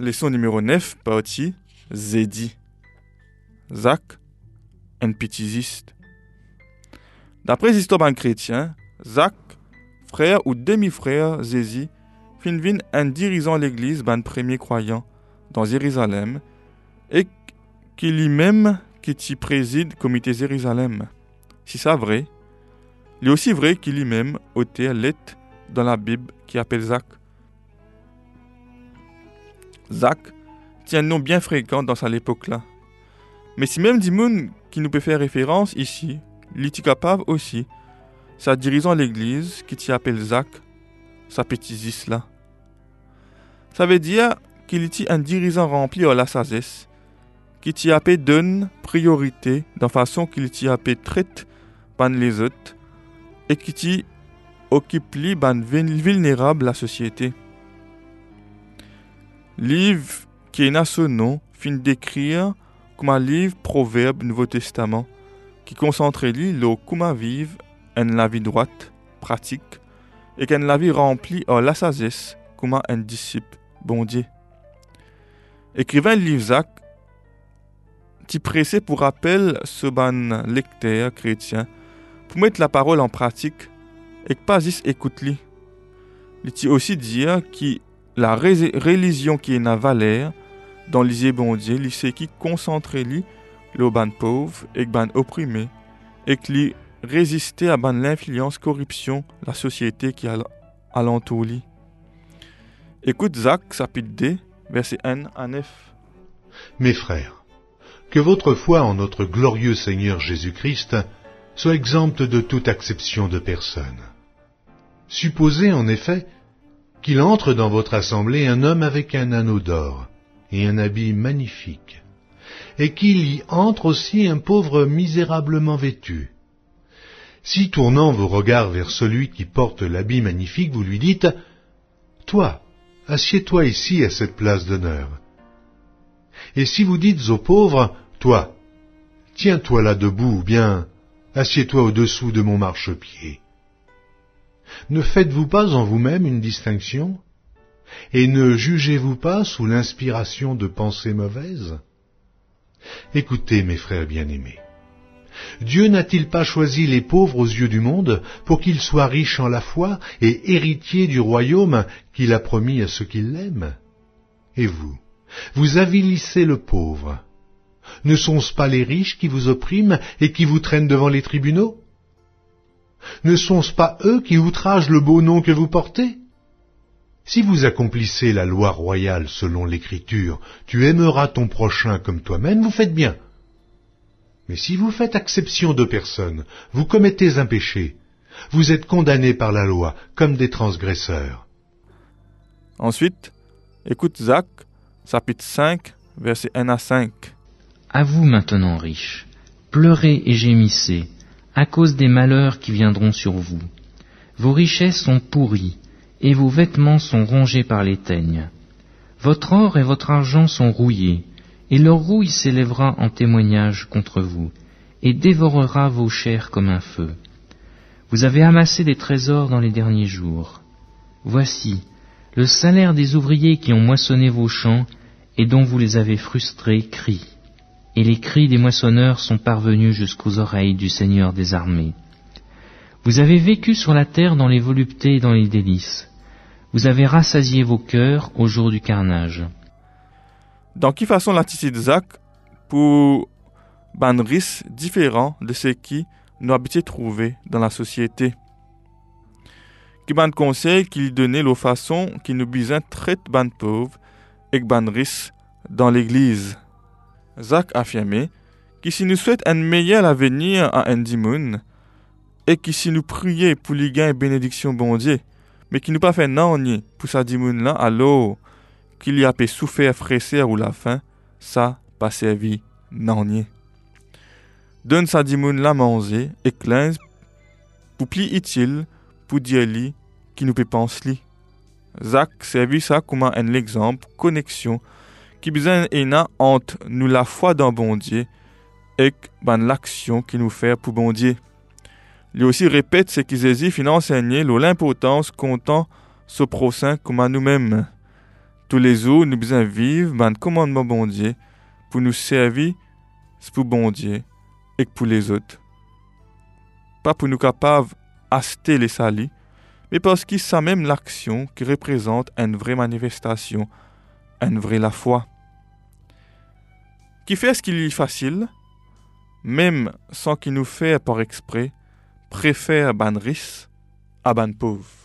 leçon numéro 9, partie Zédi. Zach, un pétisiste. D'après l'histoire chrétien, Zach, frère ou demi-frère Zézi, fin un dirigeant l'église ban premier croyant dans Jérusalem et qui lui-même qui y préside comité Jérusalem. Si c'est vrai, il est aussi vrai qu'il lui-même ôté lettre dans la Bible qui appelle Zach. Zach tient un nom bien fréquent dans cette époque-là. Mais si même Dimoun qui nous peut faire référence ici, capable aussi, sa dirigeant l'église qui t'y appelle Zach, sa petite là. Ça veut dire qu'il est un dirigeant rempli de la sagesse, qui t'y donne priorité dans façon qu'il t'y appelle traite ban les autres, et qui t'y occupe li ban vulnérable la société. Livre qui est son nom fin d'écrire comme un livre proverbe Nouveau Testament qui concentre le comment vivre en la vie droite, pratique, et qu'en la vie remplie à la sagesse comme un disciple bon Dieu. Écrivain livre Zach, qui pressé pour rappel ce ban lecteur chrétien pour mettre la parole en pratique et que pas juste écoute-li. Il aussi dire que la religion qui est na valeur dans les bon Dieu, c'est qui concentre li le ban pauvre et ban opprimé et qui résister à ban l'influence corruption la société qui alentour li. Écoute Zach chapitre D verset 1 à 9. Mes frères, que votre foi en notre glorieux Seigneur Jésus-Christ soit exempte de toute acception de personne. Supposez en effet qu'il entre dans votre assemblée un homme avec un anneau d'or et un habit magnifique, et qu'il y entre aussi un pauvre misérablement vêtu. Si tournant vos regards vers celui qui porte l'habit magnifique, vous lui dites Toi, assieds-toi ici à cette place d'honneur. Et si vous dites au pauvre Toi, tiens-toi là debout, ou bien assieds-toi au-dessous de mon marchepied ne faites-vous pas en vous-même une distinction Et ne jugez-vous pas sous l'inspiration de pensées mauvaises? Écoutez, mes frères bien-aimés. Dieu n'a-t-il pas choisi les pauvres aux yeux du monde pour qu'ils soient riches en la foi et héritiers du royaume qu'il a promis à ceux qui l'aiment? Et vous, vous avilissez le pauvre. Ne sont-ce pas les riches qui vous oppriment et qui vous traînent devant les tribunaux? Ne sont-ce pas eux qui outragent le beau nom que vous portez? Si vous accomplissez la loi royale selon l'Écriture, tu aimeras ton prochain comme toi-même, vous faites bien. Mais si vous faites exception de personne, vous commettez un péché, vous êtes condamnés par la loi comme des transgresseurs. Ensuite, écoute Zach, chapitre 5, versets 1 à 5. À vous maintenant, riches, pleurez et gémissez à cause des malheurs qui viendront sur vous. Vos richesses sont pourries, et vos vêtements sont rongés par les teignes. Votre or et votre argent sont rouillés, et leur rouille s'élèvera en témoignage contre vous, et dévorera vos chairs comme un feu. Vous avez amassé des trésors dans les derniers jours. Voici, le salaire des ouvriers qui ont moissonné vos champs et dont vous les avez frustrés crie et les cris des moissonneurs sont parvenus jusqu'aux oreilles du Seigneur des armées. Vous avez vécu sur la terre dans les voluptés et dans les délices. Vous avez rassasié vos cœurs au jour du carnage. Dans qui façon l'attitude de Zach pour banris différent de ce qui nous habitait trouver dans la société? Qui ban conseil qu'il donnait la façon qui nous bisaient traite ban et banris dans l'église? Zach affirmait que si nous souhaite un meilleur avenir à Moon et que si nous prions pour les gains et bénédictions bon Dieu, mais qui nous pas fait non pour sa dimoun là, alors qu'il y a pu souffrir, fresser ou la faim, ça pas servi non Donne sa dimoun là manger et cleanse pour plus utile pour dire lui qui nous peut penser Zach servit ça comme un exemple, connexion qui besoin ena entre nous la foi dans bon Dieu et ben l'action qui nous fait pour bon Dieu. Il aussi répète ce qu'ils dit enseigné l'importance comptant ce prochain comme à nous-mêmes. Tous les jours, nous besoin vivre ben commandement bon Dieu pour nous servir pour bon Dieu et pour les autres. Pas pour nous capables d'acheter les salis, mais parce que c'est même l'action qui représente une vraie manifestation, une vraie la foi. Qui fait ce qu'il est facile, même sans qu'il nous fait par exprès, préfère ban riche à ban pauvre.